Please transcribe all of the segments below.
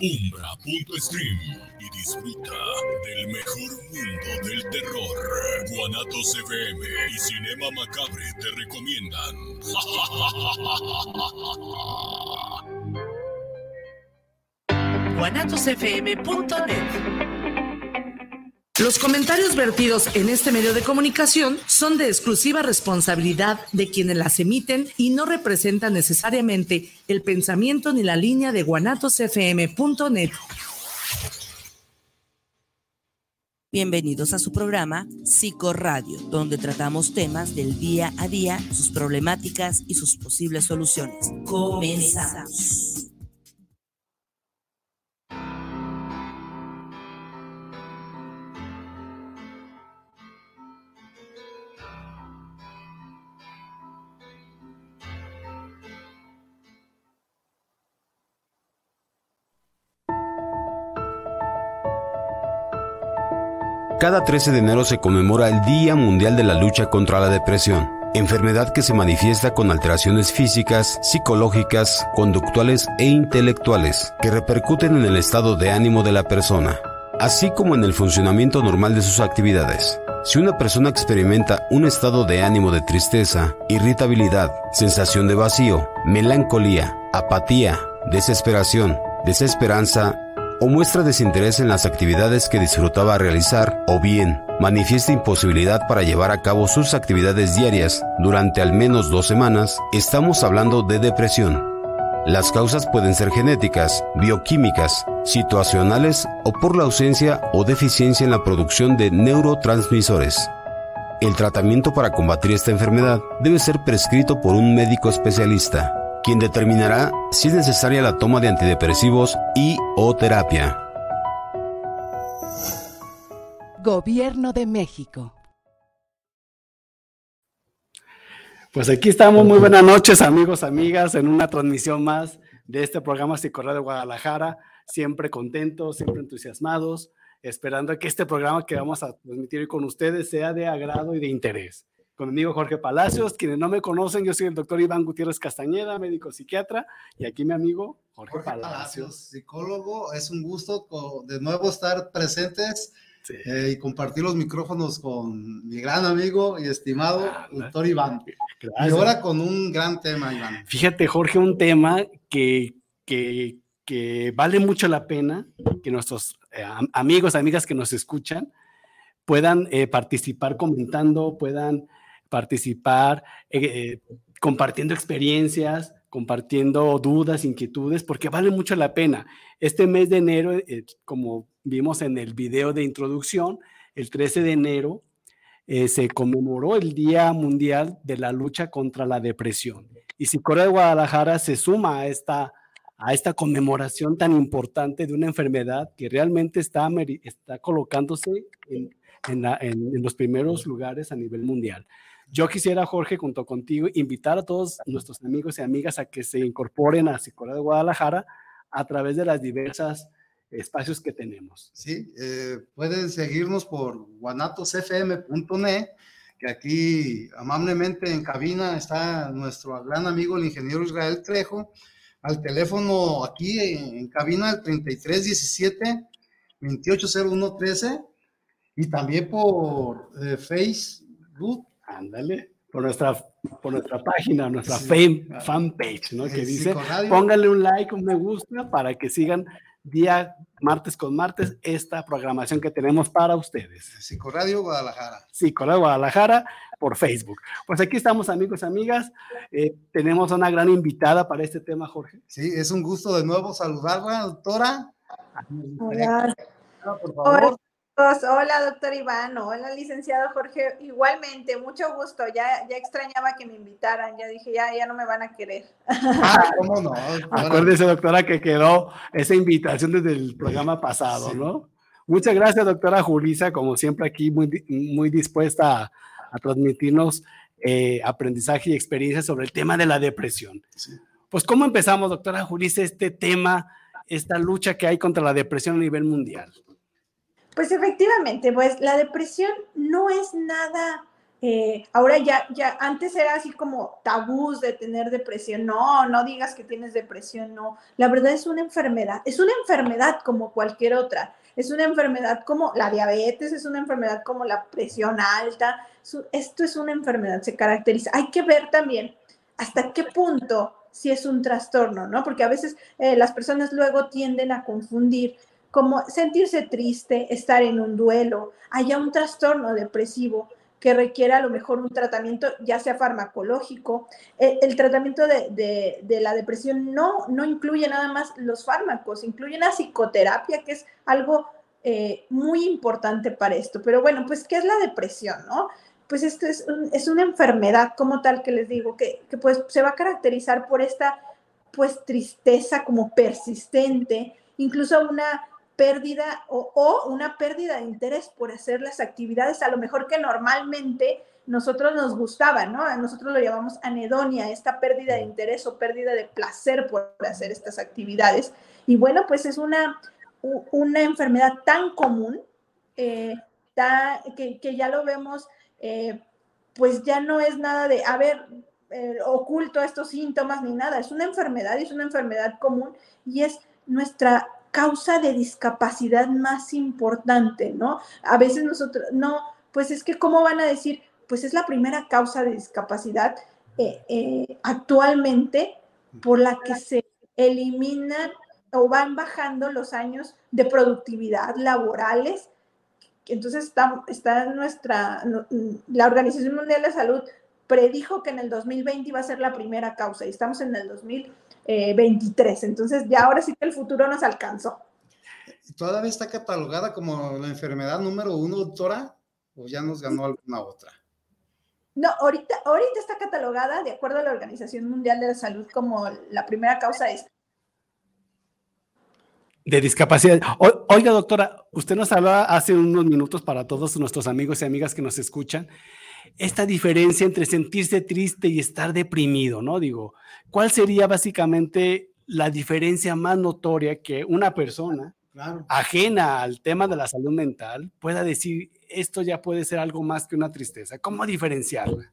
umbra.stream y disfruta del mejor mundo del terror. Guanatos FM y Cinema Macabre te recomiendan. los comentarios vertidos en este medio de comunicación son de exclusiva responsabilidad de quienes las emiten y no representan necesariamente el pensamiento ni la línea de guanatosfm.net. Bienvenidos a su programa Psicoradio, donde tratamos temas del día a día, sus problemáticas y sus posibles soluciones. Comenzamos. Cada 13 de enero se conmemora el Día Mundial de la Lucha contra la Depresión, enfermedad que se manifiesta con alteraciones físicas, psicológicas, conductuales e intelectuales que repercuten en el estado de ánimo de la persona, así como en el funcionamiento normal de sus actividades. Si una persona experimenta un estado de ánimo de tristeza, irritabilidad, sensación de vacío, melancolía, apatía, desesperación, desesperanza o muestra desinterés en las actividades que disfrutaba realizar o bien manifiesta imposibilidad para llevar a cabo sus actividades diarias durante al menos dos semanas, estamos hablando de depresión. Las causas pueden ser genéticas, bioquímicas, situacionales o por la ausencia o deficiencia en la producción de neurotransmisores. El tratamiento para combatir esta enfermedad debe ser prescrito por un médico especialista quien determinará si es necesaria la toma de antidepresivos y o terapia. Gobierno de México. Pues aquí estamos, muy buenas noches amigos, amigas, en una transmisión más de este programa Psicorra de Guadalajara, siempre contentos, siempre entusiasmados, esperando que este programa que vamos a transmitir con ustedes sea de agrado y de interés conmigo Jorge Palacios. Quienes no me conocen, yo soy el doctor Iván Gutiérrez Castañeda, médico psiquiatra, y aquí mi amigo Jorge, Palacios. Psicólogo, es un gusto de nuevo estar presentes eh, y compartir los micrófonos con mi gran amigo y estimado doctor Iván. Y ahora con un gran tema, Iván. Fíjate, Jorge, un tema que, que, que vale mucho la pena que nuestros eh, amigos, amigas que nos escuchan, puedan eh, participar comentando, puedan participar, eh, eh, compartiendo experiencias, compartiendo dudas, inquietudes, porque vale mucho la pena. Este mes de enero, eh, como vimos en el video de introducción, el 13 de enero se conmemoró el Día Mundial de la Lucha contra la Depresión. Y Psicóloga de Guadalajara se suma a esta, a esta conmemoración tan importante de una enfermedad que realmente está, está colocándose en, en los primeros lugares a nivel mundial. Yo quisiera, Jorge, junto contigo, invitar a todos nuestros amigos y amigas a que se incorporen a Psicóloga de Guadalajara a través de las diversas espacios que tenemos. Sí, eh, pueden seguirnos por guanatosfm.net, que aquí amablemente en cabina está nuestro gran amigo el ingeniero Israel Trejo, al teléfono aquí en, cabina el 3317 280113 y también por eh, Facebook Ándale, por nuestra, por nuestra página, nuestra fanpage, ¿no? Que dice, póngale un like, un me gusta para que sigan día martes con martes esta programación que tenemos para ustedes. Psicoradio Guadalajara. Psicoradio Guadalajara por Facebook. Pues aquí estamos amigos, amigas. Eh, tenemos una gran invitada para este tema, Jorge. Sí, es un gusto de nuevo saludarla, doctora. Hola. Por favor. Hola, doctor Iván. Hola, licenciado Jorge. Igualmente, mucho gusto. Ya, ya extrañaba que me invitaran. Ya dije, ya, ya no me van a querer. Ah, ¿cómo no? Acuérdese, doctora, que quedó esa invitación desde el programa pasado, ¿no? Muchas gracias, doctora Julisa, como siempre aquí muy, muy dispuesta a, transmitirnos eh, aprendizaje y experiencia sobre el tema de la depresión. Pues, ¿cómo empezamos, doctora Julisa, este tema, esta lucha que hay contra la depresión a nivel mundial? Pues efectivamente, pues la depresión no es nada eh, ahora ya, ya, antes era así como tabús de tener depresión. No, no digas que tienes depresión, no. La verdad es una enfermedad, es una enfermedad como cualquier otra. Es una enfermedad como la diabetes, es una enfermedad como la presión alta. Esto es una enfermedad, se caracteriza. Hay que ver también hasta qué punto si es un trastorno, ¿no? Porque a veces eh, las personas luego tienden a confundir como sentirse triste, estar en un duelo, haya un trastorno depresivo que requiere a lo mejor un tratamiento, ya sea farmacológico. El, tratamiento de, la depresión no, no incluye nada más los fármacos, incluye la psicoterapia, que es algo eh, muy importante para esto. Pero bueno, pues, ¿qué es la depresión, no? Pues esto es, es una enfermedad como tal que les digo, que, que, pues se va a caracterizar por esta pues tristeza como persistente, incluso una pérdida o, una pérdida de interés por hacer las actividades a lo mejor que normalmente nosotros nos gustaban, ¿no? A nosotros lo llamamos anedonia, esta pérdida de interés o pérdida de placer por hacer estas actividades. Y bueno, pues es una, una enfermedad tan común eh, que, ya lo vemos, eh, pues ya no es nada de, a ver, eh, oculto estos síntomas ni nada, es una enfermedad, es una enfermedad común y es nuestra causa de discapacidad más importante, ¿no? A veces nosotros, no, pues es que, ¿cómo van a decir? Pues es la primera causa de discapacidad eh, eh, actualmente por la que se eliminan o van bajando los años de productividad laborales. Entonces está, está nuestra, la Organización Mundial de Salud predijo que en el 2020 iba a ser la primera causa y estamos en el 2023. Entonces ya ahora sí que el futuro nos alcanzó. ¿Todavía está catalogada como la enfermedad número uno, doctora? ¿O ya nos ganó alguna otra? No, ahorita, ahorita está catalogada, de acuerdo a la Organización Mundial de la Salud, como la primera causa de de discapacidad. oiga, doctora, usted nos hablaba hace unos minutos para todos nuestros amigos y amigas que nos escuchan esta diferencia entre sentirse triste y estar deprimido, ¿no? Digo, ¿cuál sería básicamente la diferencia más notoria que una persona ajena al tema de la salud mental pueda decir, esto ya puede ser algo más que una tristeza? ¿Cómo diferenciarla?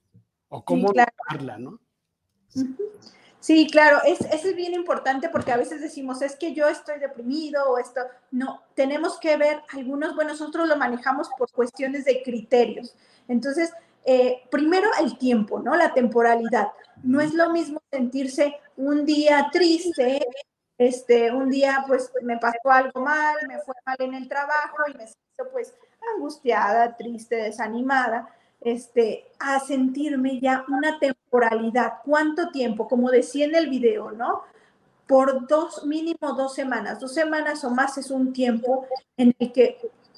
¿O cómo sí, no? Sí, claro, es, eso es bien importante porque a veces decimos, es que yo estoy deprimido o esto. No, tenemos que ver algunos, bueno, nosotros lo manejamos por cuestiones de criterios. Entonces, eh, primero el tiempo, ¿no? La temporalidad. No es lo mismo sentirse un día triste, este, un día pues me pasó algo mal, me fue mal en el trabajo y me siento pues angustiada, triste, desanimada, este, a sentirme ya una temporalidad. ¿Cuánto tiempo? Como decía en el video, ¿no? Por dos, mínimo dos semanas. Dos semanas o más es un tiempo en el que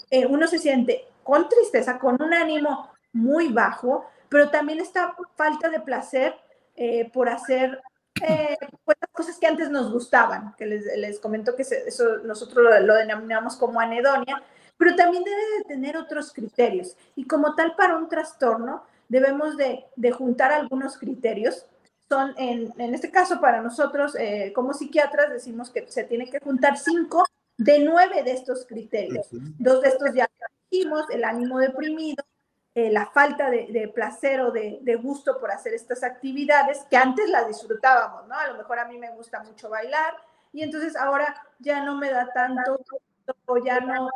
eh, uno se siente con tristeza, con un ánimo muy bajo, pero también esta falta de placer eh, por hacer eh, pues, cosas que antes nos gustaban, que les, les comento que eso nosotros lo, denominamos como anedonia, pero también debe de tener otros criterios. Y como tal, para un trastorno, debemos de, de juntar algunos criterios. Son, en, en, este caso, para nosotros, eh, como psiquiatras, decimos que se tiene que juntar cinco de nueve de estos criterios. Dos de estos ya dijimos, el ánimo deprimido, eh, la falta de, placer o de, gusto por hacer estas actividades que antes las disfrutábamos, ¿no? A lo mejor a mí me gusta mucho bailar y entonces ahora ya no me da tanto, o ya no,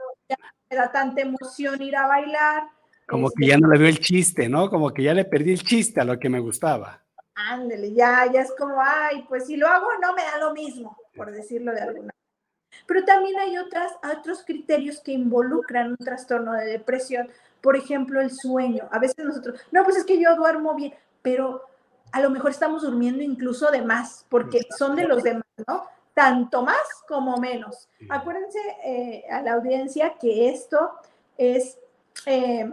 me da tanta emoción ir a bailar. Como que ya no le veo el chiste, ¿no? Como que ya le perdí el chiste a lo que me gustaba. Ándele, ya, ya es como, ay, pues si lo hago no me da lo mismo, por decirlo de alguna manera. Pero también hay otras, otros criterios que involucran un trastorno de depresión, por ejemplo, el sueño. A veces nosotros, no, pues es que yo duermo bien, pero a lo mejor estamos durmiendo incluso de más, porque son de los demás, ¿no? Tanto más como menos. Acuérdense eh, a la audiencia que esto es, eh,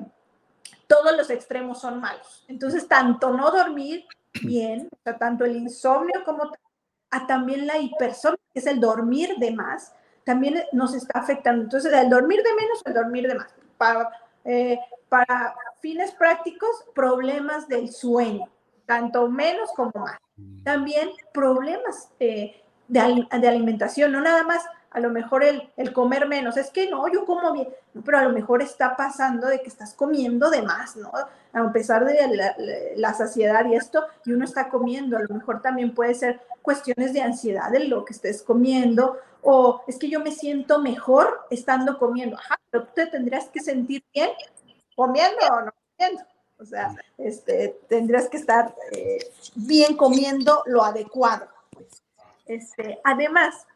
todos los extremos son malos. Entonces, tanto no dormir bien, o sea, tanto el insomnio como a también la hipersomnia, que es el dormir de más, también nos está afectando. Entonces, el dormir de menos el dormir de más. Para, eh, para fines prácticos, problemas del sueño, tanto menos como más. Mm. También problemas eh, de, alimentación, no nada más a lo mejor el, el, comer menos, es que no, yo como bien, pero a lo mejor está pasando de que estás comiendo de más, ¿no? A pesar de la, la, saciedad y esto, y uno está comiendo, a lo mejor también puede ser cuestiones de ansiedad de lo que estés comiendo, o es que yo me siento mejor estando comiendo, ajá, pero tú te tendrías que sentir bien comiendo o no comiendo. O sea, este, tendrías que estar eh, bien comiendo lo adecuado. Pues. Este, además,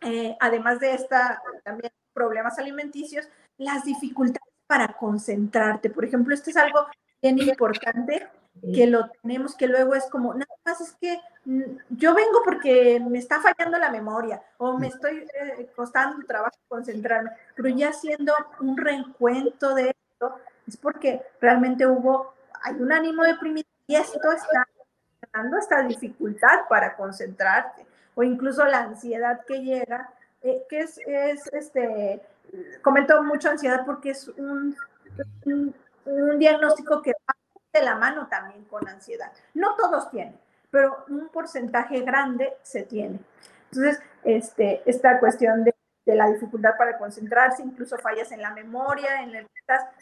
eh, además de esta, también problemas alimenticios, las dificultades para concentrarte. Por ejemplo, esto es algo bien importante que lo tenemos, que luego es como, nada más es que mm, yo vengo porque me está fallando la memoria o me estoy eh, costando trabajo concentrarme, pero ya haciendo un reencuentro de esto, es porque realmente hubo, hay un ánimo deprimido y esto está dando esta dificultad para concentrarte o incluso la ansiedad que llega, eh, que es, es, este, comento mucho ansiedad porque es un, un, diagnóstico que va de la mano también con ansiedad. No todos tienen, pero un porcentaje grande se tiene. Entonces, este, esta cuestión de, de, la dificultad para concentrarse, incluso fallas en la memoria, en el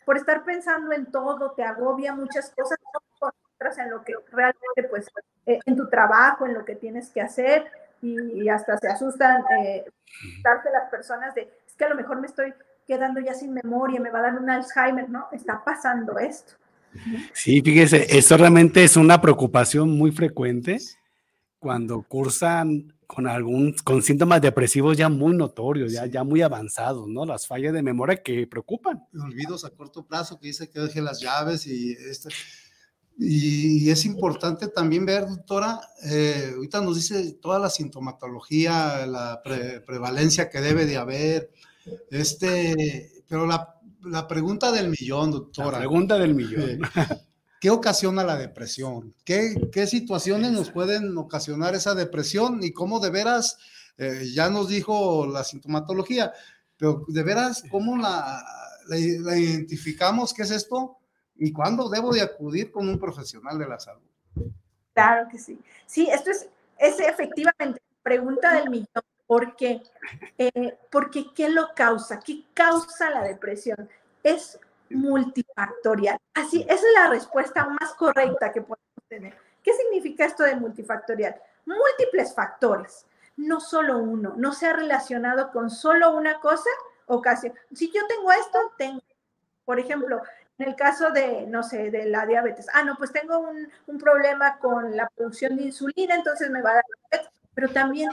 por estar pensando en todo, te agobia muchas cosas, no concentras en lo que realmente, pues, eh, en tu trabajo, en lo que tienes que hacer, y, hasta se asustan eh, las personas de, es que a lo mejor me estoy quedando ya sin memoria, me va a dar un Alzheimer, ¿no? Está pasando esto. Sí, fíjese, eso realmente es una preocupación muy frecuente cuando cursan con algún, con síntomas depresivos ya muy notorios, ya, ya muy avanzados, ¿no? Las fallas de memoria que preocupan. Olvidos a corto plazo, que dice que deje las llaves y este, y es importante también ver, doctora, eh, ahorita nos dice toda la sintomatología, la prevalencia que debe de haber, este, pero la, la, pregunta del millón, doctora. La pregunta del millón. ¿Qué ocasiona la depresión? ¿Qué, qué situaciones nos pueden ocasionar esa depresión? Y cómo de veras, eh, ya nos dijo la sintomatología, pero de veras, ¿cómo la, la, la identificamos? ¿Qué es esto? y cuándo debo de acudir con un profesional de la salud. Claro que sí. Sí, esto es, es efectivamente pregunta del millón. ¿Por qué? Eh, porque ¿qué lo causa? ¿Qué causa la depresión? Es multifactorial. Así, esa es la respuesta más correcta que podemos tener. ¿Qué significa esto de multifactorial? Múltiples factores, no solo uno, no se ha relacionado con solo una cosa ocasión. Si yo tengo esto, tengo, por ejemplo, en el caso de, no sé, de la diabetes, ah, no, pues tengo un, un problema con la producción de insulina, entonces me va a dar diabetes, pero también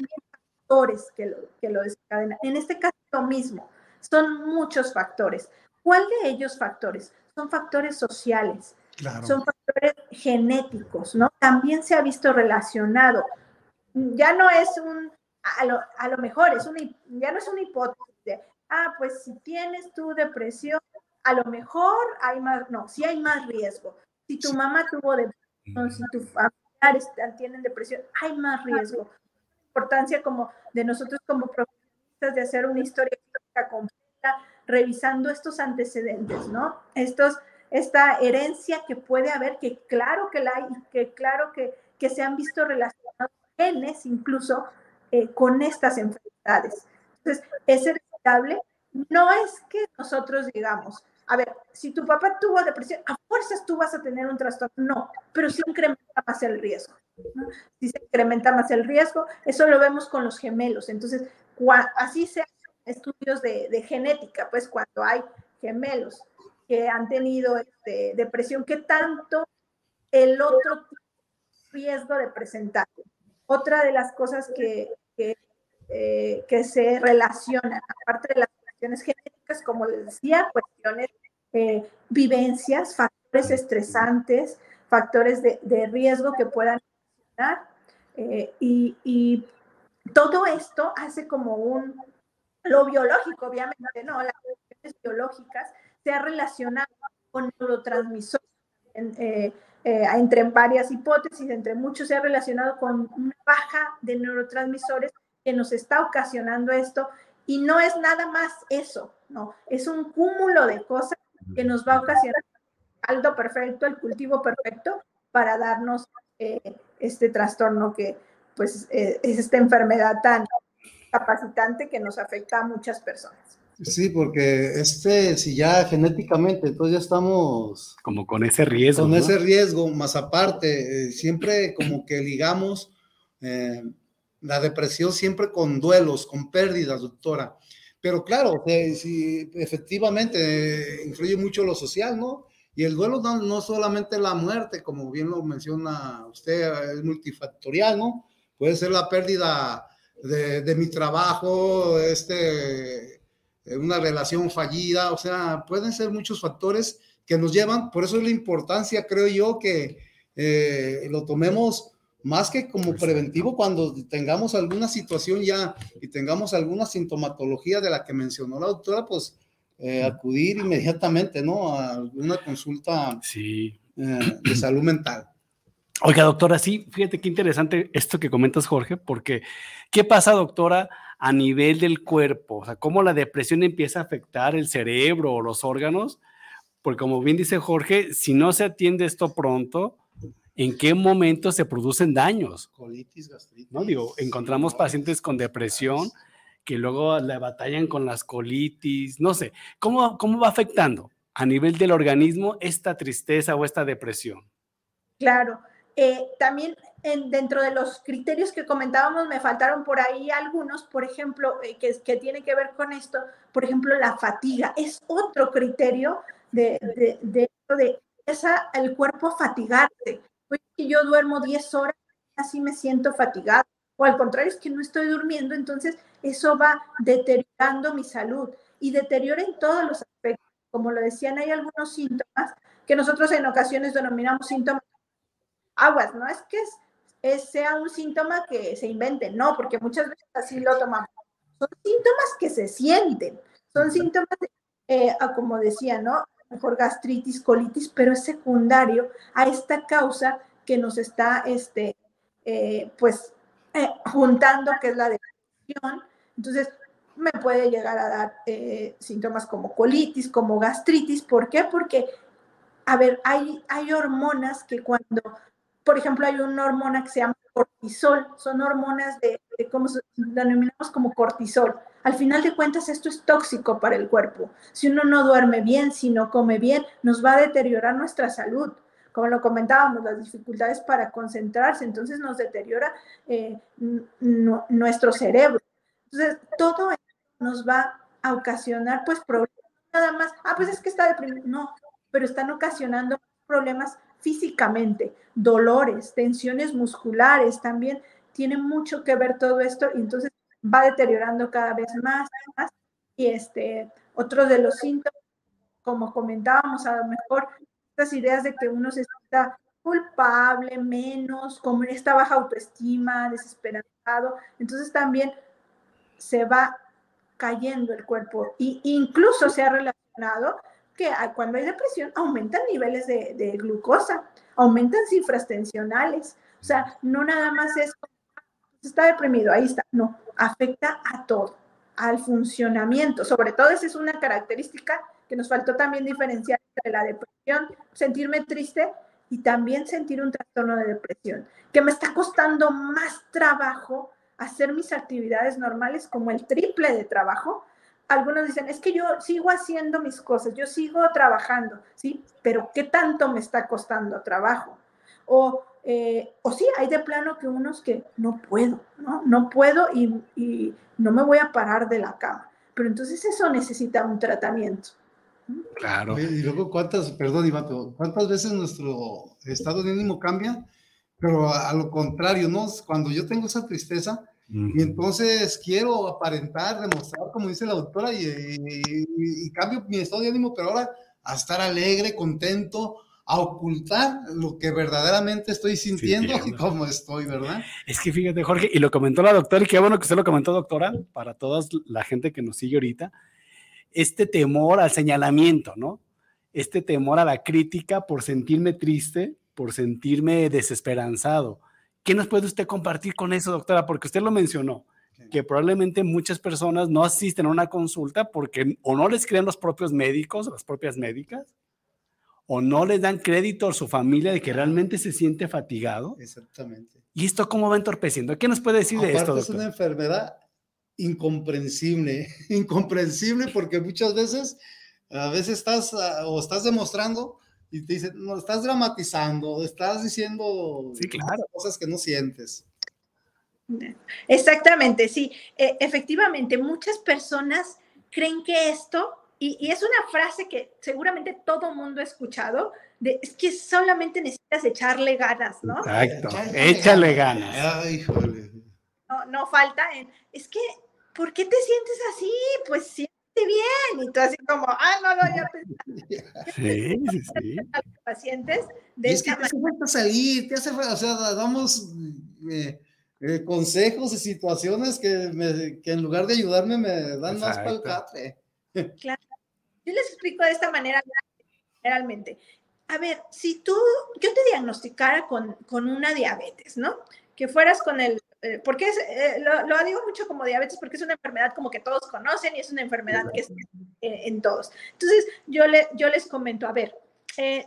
factores que lo, que lo desencadenan. En este caso, lo mismo, son muchos factores. ¿Cuál de ellos factores? Son factores sociales, son factores genéticos, ¿no? También se ha visto relacionado. Ya no es un, a lo, a lo mejor, es una, ya no es una hipótesis de, ah, pues si tienes tu depresión, a lo mejor hay más, no, si hay más riesgo. Si tu mamá tuvo depresión, si tus familiares tienen depresión, hay más riesgo. Importancia como de nosotros como profesionistas de hacer una historia completa, revisando estos antecedentes, ¿no? Estos, esta herencia que puede haber, que claro que la hay, que claro que, que se han visto relacionados genes incluso eh, con estas enfermedades. Entonces, es hereditable. No es que nosotros digamos, a ver, si tu papá tuvo depresión, a fuerzas tú vas a tener un trastorno. No, pero sí incrementa más el riesgo. Si se incrementa más el riesgo, eso lo vemos con los gemelos. Entonces, así se hacen estudios de, genética, pues cuando hay gemelos que han tenido este, depresión, ¿qué tanto el otro riesgo de presentar? Otra de las cosas que, que, eh, que se relacionan, aparte de las cuestiones genéticas, como les decía, cuestiones eh, vivencias, factores estresantes, factores de, riesgo que puedan eh, y, todo esto hace como un, lo biológico, obviamente, ¿no? Las biológicas se ha relacionado con neurotransmisores. Eh, entre varias hipótesis, entre muchos, se ha relacionado con una baja de neurotransmisores que nos está ocasionando esto. Y no es nada más eso, no, es un cúmulo de cosas que nos va a ocasionar el caldo perfecto, el cultivo perfecto para darnos eh, este trastorno que pues eh, es esta enfermedad tan, capacitante que nos afecta a muchas personas. Sí, porque este, si ya genéticamente, entonces ya estamos... Como con ese riesgo. Con ese riesgo, más aparte, eh, siempre como que ligamos eh, la depresión siempre con duelos, con pérdidas, doctora. Pero claro, efectivamente influye mucho lo social, ¿no? Y el duelo no, no solamente la muerte, como bien lo menciona usted, es multifactorial, ¿no? Puede ser la pérdida de, de mi trabajo, este, una relación fallida, o sea, pueden ser muchos factores que nos llevan, por eso es la importancia, creo yo, que eh, lo tomemos más que como preventivo cuando tengamos alguna situación ya y tengamos alguna sintomatología de la que mencionó la doctora, pues eh, acudir inmediatamente, ¿no? A una consulta sí. Eh, de salud mental. Oiga, doctora, sí, fíjate qué interesante esto que comentas, Jorge, porque ¿qué pasa, doctora, a nivel del cuerpo? O sea, ¿cómo la depresión empieza a afectar el cerebro o los órganos? Porque como bien dice Jorge, si no se atiende esto pronto, en qué momento se producen daños. Colitis, gastritis. ¿no? Digo, encontramos pacientes con depresión que luego la batallan con las colitis, no sé. ¿Cómo, cómo va afectando a nivel del organismo esta tristeza o esta depresión? Claro. Eh, también en, dentro de los criterios que comentábamos, me faltaron por ahí algunos, por ejemplo, eh, que, que tiene que ver con esto, por ejemplo, la fatiga. Es otro criterio de, de, de, de esa, el cuerpo fatigarse que yo duermo 10 horas, así me siento fatigada. O al contrario, es que no estoy durmiendo, entonces eso va deteriorando mi salud y deteriora en todos los aspectos. Como lo decían, hay algunos síntomas que nosotros en ocasiones denominamos síntomas aguas, no es que es, sea un síntoma que se invente, no, porque muchas veces así lo tomamos. Son síntomas que se sienten, son síntomas, eh, como decía, ¿no? Mejor gastritis, colitis, pero es secundario a esta causa que nos está, este, eh, pues, eh, juntando, que es la depresión. Entonces, me puede llegar a dar eh, síntomas como colitis, como gastritis. ¿Por qué? Porque, a ver, hay, hay hormonas que cuando, por ejemplo, hay una hormona que se llama cortisol, son hormonas de, de como denominamos como cortisol. Al final de cuentas, esto es tóxico para el cuerpo. Si uno no duerme bien, si no come bien, nos va a deteriorar nuestra salud como lo comentábamos, las dificultades para concentrarse, entonces nos deteriora eh, nuestro cerebro. Entonces, todo esto nos va a ocasionar pues problemas, nada más, ah, pues es que está deprimido, no, pero están ocasionando problemas físicamente, dolores, tensiones musculares, también tiene mucho que ver todo esto y entonces va deteriorando cada vez más, más. Y este, otro de los síntomas, como comentábamos, a lo mejor ideas de que uno se sienta culpable, menos, con esta baja autoestima, desesperanzado. Entonces también se va cayendo el cuerpo y incluso se ha relacionado que cuando hay depresión aumentan niveles de, de glucosa, aumentan cifras tensionales. O sea, no nada más es, está deprimido, ahí está, no, afecta a todo, al funcionamiento. Sobre todo esa es una característica que nos faltó también diferenciar entre la depresión, sentirme triste y también sentir un trastorno de depresión, que me está costando más trabajo hacer mis actividades normales como el triple de trabajo. Algunos dicen, es que yo sigo haciendo mis cosas, yo sigo trabajando, ¿sí? Pero ¿qué tanto me está costando trabajo? O, eh, o sí, hay de plano que unos que no puedo, ¿no? No puedo y, y no me voy a parar de la cama. Pero entonces eso necesita un tratamiento. Claro. y luego, ¿cuántas, perdón, Iván, cuántas veces nuestro estado de ánimo cambia? Pero a, lo contrario, ¿no? Cuando yo tengo esa tristeza, y entonces quiero aparentar, demostrar, como dice la doctora, y, y, cambio mi estado de ánimo, pero ahora a estar alegre, contento, a ocultar lo que verdaderamente estoy sintiendo y cómo estoy, ¿verdad? Es que fíjate, Jorge, y lo comentó la doctora, y qué bueno que usted lo comentó, doctora, para toda la gente que nos sigue ahorita, este temor al señalamiento, ¿no? Este temor a la crítica por sentirme triste, por sentirme desesperanzado. ¿Qué nos puede usted compartir con eso, doctora? Porque usted lo mencionó, que probablemente muchas personas no asisten a una consulta porque o no les creen los propios médicos, las propias médicas, o no les dan crédito a su familia de que realmente se siente fatigado. Exactamente. ¿Y esto cómo va entorpeciendo? ¿Qué nos puede decir de esto, doctor? Es una enfermedad incomprensible, incomprensible porque muchas veces, a veces estás ah, o estás demostrando y te dicen, no, estás dramatizando, estás diciendo cosas que no sientes. Exactamente, sí. E, efectivamente, muchas personas creen que esto, y, es una frase que seguramente todo mundo ha escuchado, de, es que solamente necesitas echarle ganas, ¿no? Exacto, échale ganas. Ay, no, no falta, es que, ¿por qué te sientes así? Pues siente bien, y tú así como, ah, no, no, ya pensé. Sí, sí, sí. pacientes de es que te hace falta salir, te hace falta, o sea, damos... Eh, eh, consejos y situaciones que, me, que, en lugar de ayudarme me dan más para el café. Claro. Yo les explico de esta manera realmente. A ver, si tú, yo te diagnosticara con, con una diabetes, ¿no? Que fueras con el, eh, porque es, eh, lo, digo mucho como diabetes porque es una enfermedad como que todos conocen y es una enfermedad que es en todos. Entonces, yo, le, yo les comento, a ver,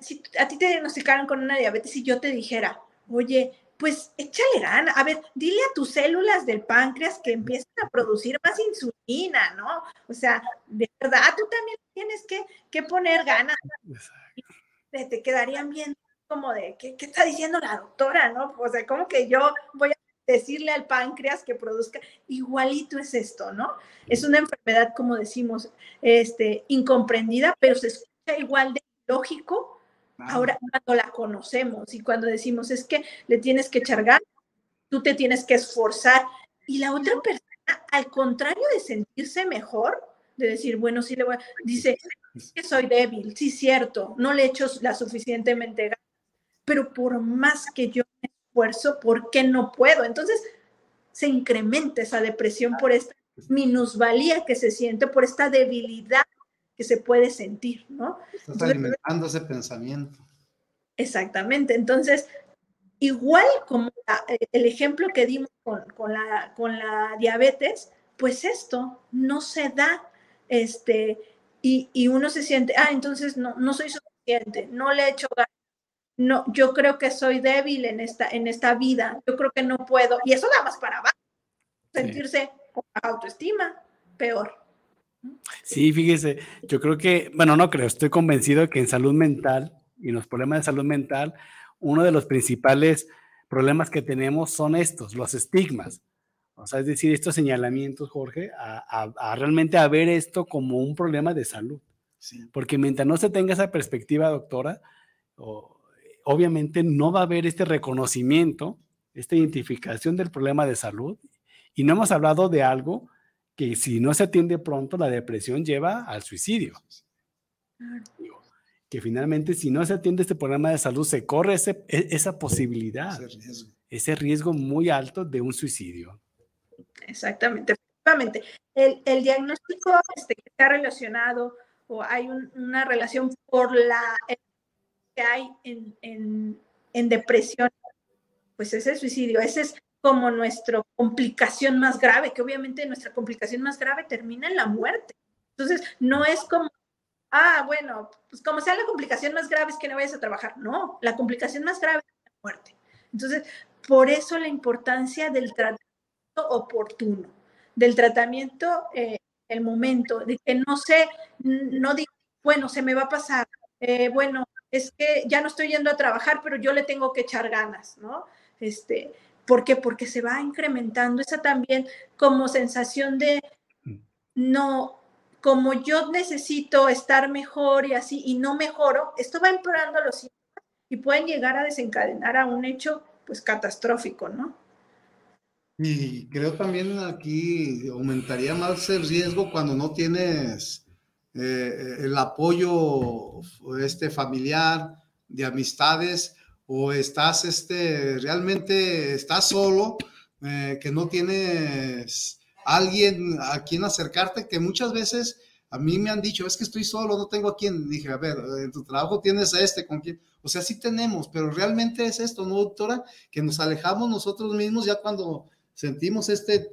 si a ti te diagnosticaran con una diabetes y yo te dijera, oye, pues échale gana. A ver, dile a tus células del páncreas que empiecen a producir más insulina, ¿no? O sea, de verdad, tú también tienes que, que poner ganas. Te, te quedarían bien como de, ¿qué, ¿qué, está diciendo la doctora, no? O sea, como que yo voy a decirle al páncreas que produzca, igualito es esto, ¿no? Es una enfermedad, como decimos, este, incomprendida, pero se escucha igual de lógico Ahora cuando la conocemos y cuando decimos es que le tienes que echar ganas, tú te tienes que esforzar y la otra persona, al contrario de sentirse mejor, de decir, bueno, sí le voy, a... dice, es que soy débil, sí, cierto, no le echo la suficientemente ganas, pero por más que yo esfuerzo, ¿por qué no puedo? Entonces, se incrementa esa depresión por esta minusvalía que se siente, por esta debilidad que se puede sentir, ¿no? Estás alimentando ese pensamiento. Exactamente. Entonces, igual como el ejemplo que dimos con, la, con la diabetes, pues esto no se da, este, y, uno se siente, ah, entonces no, no soy suficiente, no le he hecho ganas, no, yo creo que soy débil en esta, en esta vida, yo creo que no puedo, y eso da más para abajo, sentirse con autoestima, peor. Sí, fíjese, yo creo que, bueno, no creo, estoy convencido que en salud mental y en los problemas de salud mental, uno de los principales problemas que tenemos son estos, los estigmas. O sea, es decir, estos señalamientos, Jorge, a, realmente a ver esto como un problema de salud. Porque mientras no se tenga esa perspectiva, doctora, obviamente no va a haber este reconocimiento, esta identificación del problema de salud. Y no hemos hablado de algo que si no se atiende pronto, la depresión lleva al suicidio. Que finalmente, si no se atiende este problema de salud, se corre ese, e, esa posibilidad, ese riesgo. muy alto de un suicidio. Exactamente, efectivamente. El, el diagnóstico este, que está relacionado o hay una relación por la que hay en, en, en depresión, pues es el suicidio. Ese es como nuestra complicación más grave, que obviamente nuestra complicación más grave termina en la muerte. Entonces, no es como, ah, bueno, pues como sea la complicación más grave es que no vayas a trabajar. No, la complicación más grave es la muerte. Entonces, por eso la importancia del tratamiento oportuno, del tratamiento, eh, el momento, de que no sé, no digo, bueno, se me va a pasar, eh, bueno, es que ya no estoy yendo a trabajar, pero yo le tengo que echar ganas, ¿no? Este, ¿Por qué? Porque se va incrementando esa también como sensación de no, como yo necesito estar mejor y así, y no mejoro, esto va empeorando los síntomas y pueden llegar a desencadenar a un hecho pues catastrófico, ¿no? Y creo también aquí aumentaría más el riesgo cuando no tienes eh, el apoyo este familiar, de amistades, o estás este, realmente estás solo, eh, que no tienes alguien a quien acercarte, que muchas veces a mí me han dicho, es que estoy solo, no tengo a quien. Dije, a ver, en tu trabajo tienes a este, ¿con quién? O sea, sí tenemos, pero realmente es esto, ¿no, doctora? Que nos alejamos nosotros mismos ya cuando sentimos este,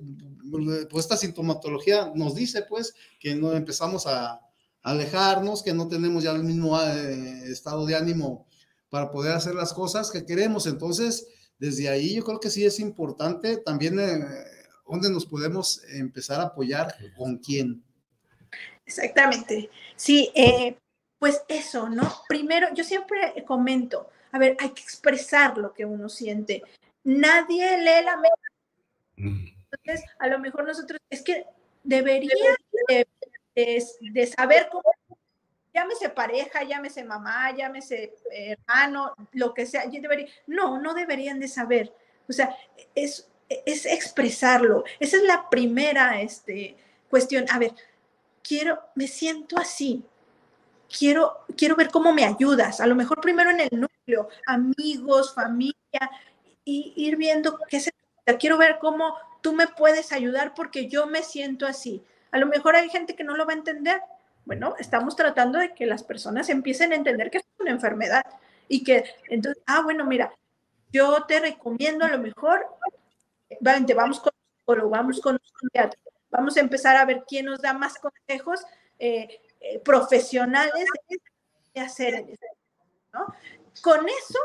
pues esta sintomatología nos dice, pues, que no empezamos a alejarnos, que no tenemos ya el mismo eh, estado de ánimo para poder hacer las cosas que queremos. Entonces, desde ahí yo creo que sí es importante también eh, ¿dónde nos podemos empezar a apoyar? ¿Con quién? Exactamente. Sí, eh, pues eso, ¿no? Primero, yo siempre comento, a ver, hay que expresar lo que uno siente. Nadie lee la mente. Mm. Entonces, a lo mejor nosotros, es que debería de, de, saber cómo, llámese pareja, llámese mamá, llámese hermano, lo que sea, yo debería, no, no deberían de saber. O sea, es, es expresarlo. Esa es la primera este, cuestión. A ver, quiero, me siento así. Quiero, quiero ver cómo me ayudas. A lo mejor primero en el núcleo, amigos, familia, y ir viendo qué se Quiero ver cómo tú me puedes ayudar porque yo me siento así. A lo mejor hay gente que no lo va a entender. Bueno, estamos tratando de que las personas empiecen a entender que es una enfermedad y que entonces, ah, bueno, mira, yo te recomiendo a lo mejor, vamos con vamos con un teatro, vamos a empezar a ver quién nos da más consejos eh, eh, profesionales de hacer, ¿no? Con eso,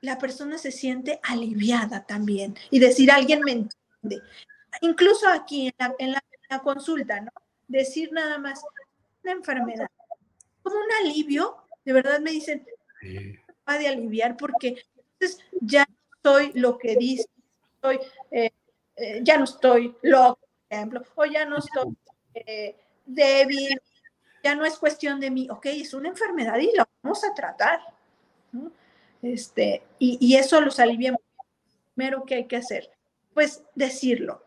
la persona se siente aliviada también y decir, alguien me entiende. Incluso aquí en la, consulta, ¿no? Decir nada más, una enfermedad, como un alivio, de verdad me dicen, va de aliviar porque entonces ya soy lo que dice, soy, eh, eh, ya no estoy loco, por ejemplo, o ya no estoy eh, débil, ya no es cuestión de mí, ok, es una enfermedad y la vamos a tratar. Este, y, eso los alivia. Primero que hay que hacer, pues decirlo,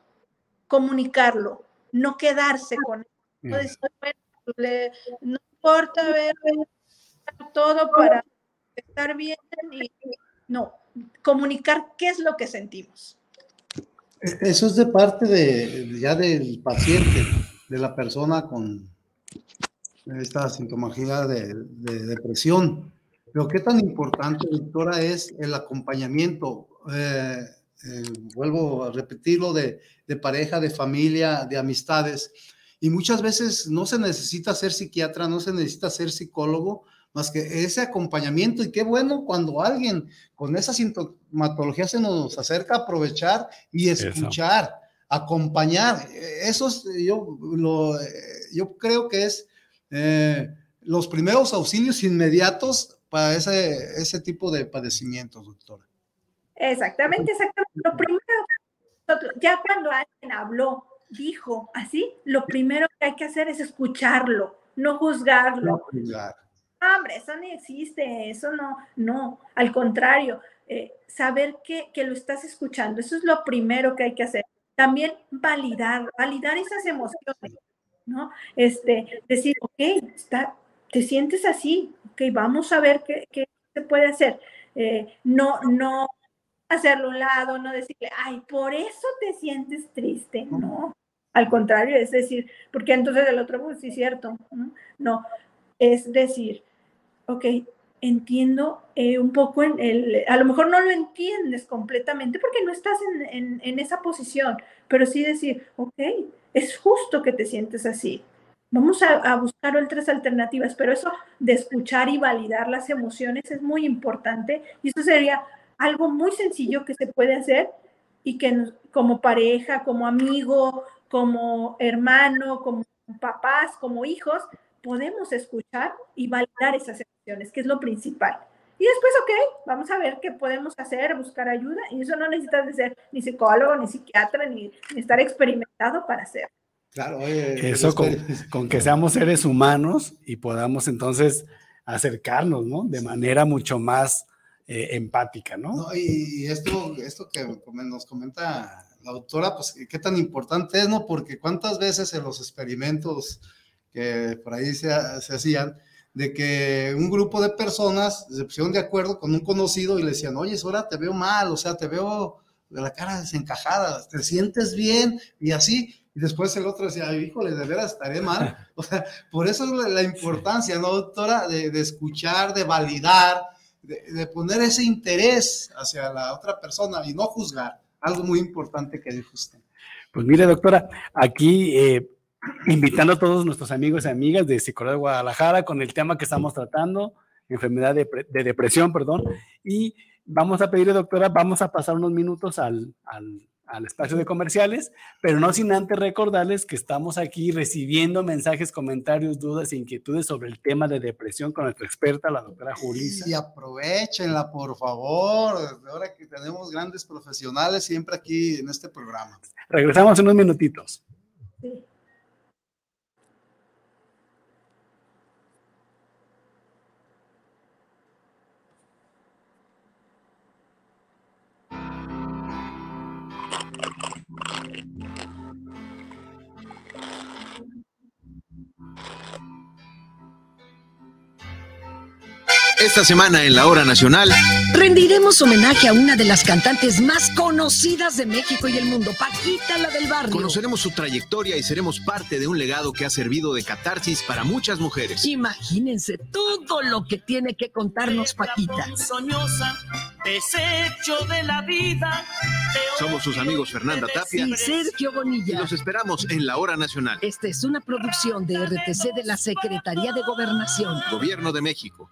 comunicarlo, no quedarse con no, no importa ver todo para estar bien y no, comunicar qué es lo que sentimos. Eso es de parte de ya del paciente, de la persona con esta sintomología de, depresión. Pero qué tan importante, doctora, es el acompañamiento. Eh, eh, vuelvo a repetirlo, de, de, pareja, de familia, de amistades. Y muchas veces no se necesita ser psiquiatra, no se necesita ser psicólogo, más que ese acompañamiento. Y qué bueno cuando alguien con esa sintomatología se nos acerca a aprovechar y escuchar, acompañar. Eso es, yo, lo, yo creo que es eh, los primeros auxilios inmediatos para ese, ese tipo de padecimientos, doctora. Exactamente, exactamente. Lo primero, ya cuando alguien habló, dijo así, lo primero que hay que hacer es escucharlo, no juzgarlo. No juzgar hombre, eso no existe, eso no, no, al contrario, eh, saber que, que, lo estás escuchando, eso es lo primero que hay que hacer. También validar, validar esas emociones, ¿no? Este, decir, ok, está, te sientes así, ok, vamos a ver qué, qué se puede hacer. Eh, no, no hacerlo a un lado, no decirle, ay, por eso te sientes triste, no. Al contrario, es decir, porque entonces el otro, pues sí, cierto, no, es decir, ok, entiendo eh, un poco, en el, a lo mejor no lo entiendes completamente porque no estás en, en, esa posición, pero sí decir, ok, es justo que te sientes así. Vamos a, a, buscar otras alternativas, pero eso de escuchar y validar las emociones es muy importante y eso sería algo muy sencillo que se puede hacer y que como pareja, como amigo, como hermano, como papás, como hijos, podemos escuchar y validar esas emociones, que es lo principal. Y después, ok, vamos a ver qué podemos hacer, buscar ayuda. Y eso no necesitas de ser ni psicólogo, ni psiquiatra, ni, estar experimentado para hacer. Claro, eso con, que seamos seres humanos y podamos entonces acercarnos, ¿no? De manera mucho más eh, empática, ¿no? no y, esto, esto que nos comenta la doctora, pues qué tan importante es, ¿no? Porque cuántas veces en los experimentos que por ahí se, se hacían, de que un grupo de personas se pusieron de acuerdo con un conocido y le decían, oye, ahora te veo mal, o sea, te veo de la cara desencajada, te sientes bien y así. Y después el otro decía, híjole, de veras estaré mal. O sea, por eso es la, importancia, ¿no, doctora? De, de escuchar, de validar, de, de, poner ese interés hacia la otra persona y no juzgar. Algo muy importante que dijo usted. Pues mire, doctora, aquí eh, invitando a todos nuestros amigos y amigas de Psicología de Guadalajara con el tema que estamos tratando, enfermedad de, depresión, perdón, y vamos a pedirle, doctora, vamos a pasar unos minutos al espacio de comerciales, pero no sin antes recordarles que estamos aquí recibiendo mensajes, comentarios, dudas e inquietudes sobre el tema de depresión con nuestra experta, la doctora Julissa. Y aprovechenla, por favor, ahora que tenemos grandes profesionales siempre aquí en este programa. Regresamos en unos minutitos. Esta semana en la Hora Nacional rendiremos homenaje a una de las cantantes más conocidas de México y el mundo, Paquita, la del barrio. Conoceremos su trayectoria y seremos parte de un legado que ha servido de catarsis para muchas mujeres. Imagínense todo lo que tiene que contarnos Paquita. Soñosa, desecho de la vida. Somos sus amigos Fernanda Tapia y Sergio Bonilla. Y los esperamos en la Hora Nacional. Esta es una producción de RTC de la Secretaría de Gobernación. Gobierno de México.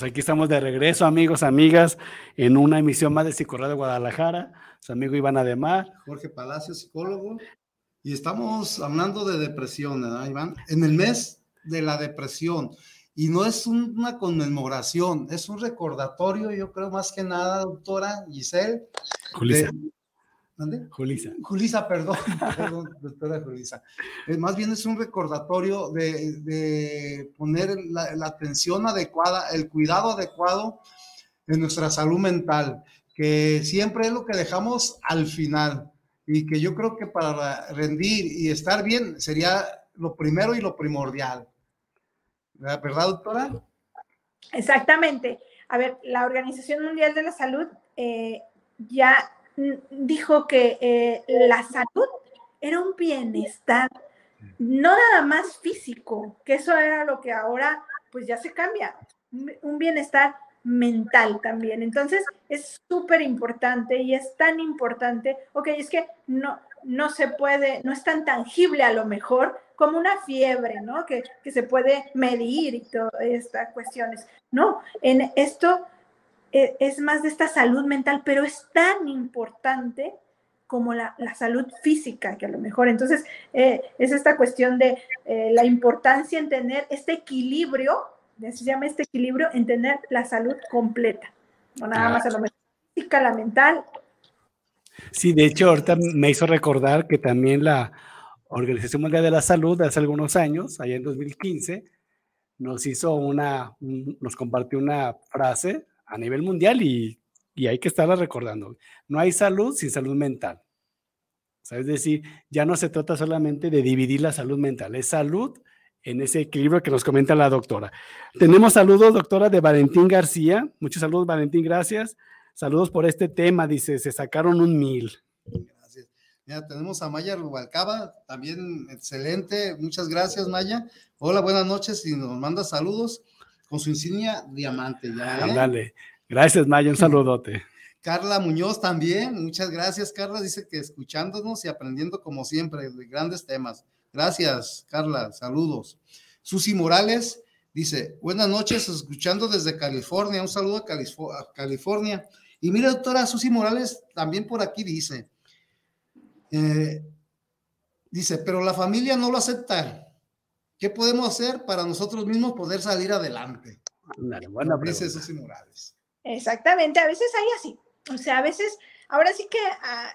Pues aquí estamos de regreso, amigos, amigas, en una emisión más de Psicorradio de Guadalajara. Su amigo Iván Ademar. Jorge Palacio, psicólogo. Y estamos hablando de depresión, ¿verdad, Iván? En el mes de la depresión. Y no es una conmemoración, es un recordatorio, yo creo más que nada, doctora Giselle. Julissa. ¿Dónde? Julisa. Julisa, perdón, perdón, doctora Julisa. Eh, más bien es un recordatorio de, poner la, atención adecuada, el cuidado adecuado en nuestra salud mental, que siempre es lo que dejamos al final y que yo creo que para rendir y estar bien sería lo primero y lo primordial. ¿Verdad, doctora? Exactamente. A ver, la Organización Mundial de la Salud eh, ya dijo que eh, la salud era un bienestar, no nada más físico, que eso era lo que ahora pues ya se cambia, un bienestar mental también. Entonces es súper importante y es tan importante, ok, es que no, no se puede, no es tan tangible a lo mejor como una fiebre, ¿no? Que, que se puede medir y todas estas cuestiones. No, en esto es más de esta salud mental, pero es tan importante como la, salud física, que a lo mejor. Entonces, eh, es esta cuestión de eh, la importancia en tener este equilibrio se llama este equilibrio en tener la salud completa. No nada más a lo mejor física, la mental. Sí, de hecho, ahorita me hizo recordar que también la Organización Mundial de la Salud hace algunos años, allá en 2015, nos hizo una, nos compartió una frase a nivel mundial y, y hay que estarla recordando. No hay salud sin salud mental. es decir, ya no se trata solamente de dividir la salud mental, es salud en ese equilibrio que nos comenta la doctora. Tenemos saludos, doctora, de Valentín García. Muchos saludos, Valentín, gracias. Saludos por este tema, dice, se sacaron un mil. Gracias. Ya tenemos a Maya Rubalcaba, también excelente. Muchas gracias, Maya. Hola, buenas noches y nos manda saludos con su insignia diamante. Ya, ¿eh? Dale. Gracias, Maya, un saludote. Carla Muñoz también, muchas gracias, Carla. Dice que escuchándonos y aprendiendo como siempre de grandes temas. Gracias, Carla. Saludos. Susi Morales dice, buenas noches, escuchando desde California. Un saludo a California. Y mira, doctora Susi Morales también por aquí dice, eh, dice, pero la familia no lo acepta. ¿Qué podemos hacer para nosotros mismos poder salir adelante? buena dice Susi Morales. Exactamente, a veces hay así. O sea, a veces ahora sí que a,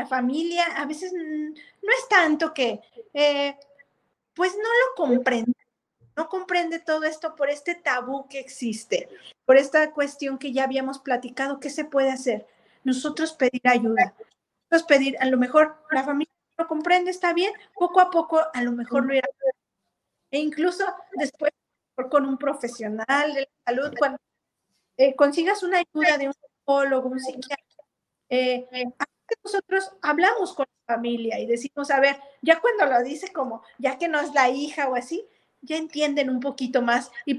a, familia a veces no es tanto que, eh, pues no lo comprende, no comprende todo esto por este tabú que existe, por esta cuestión que ya habíamos platicado, ¿qué se puede hacer? Nosotros pedir ayuda, nosotros pedir, a lo mejor la familia no lo comprende, está bien, poco a poco a lo mejor lo irá. E incluso después con un profesional de la salud, cuando eh, consigas una ayuda de un psicólogo, un psiquiatra, eh, nosotros hablamos con la familia y decimos, a ver, ya cuando lo dice como, ya que no es la hija o así, ya entienden un poquito más y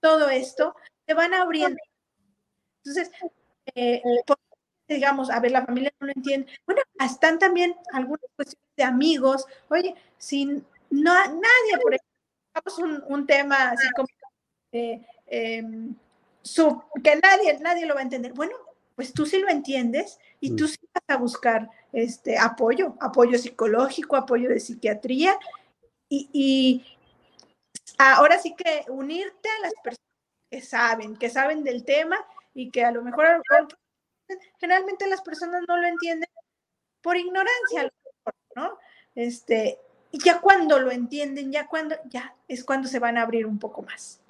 todo esto, se van abriendo. Entonces, eh, digamos, a ver, la familia no lo entiende. Bueno, están también algunas cuestiones de amigos. Oye, si no, nadie, por ejemplo, un, un tema así como eh, em, que nadie, nadie lo va a entender. Bueno, pues tú sí lo entiendes y tú sí vas a buscar este apoyo, apoyo psicológico, apoyo de psiquiatría y, ahora sí que unirte a las personas que saben, que saben del tema y que a lo mejor generalmente las personas no lo entienden por ignorancia, ¿no? Este, y ya cuando lo entienden, ya cuando, ya es cuando se van a abrir un poco más.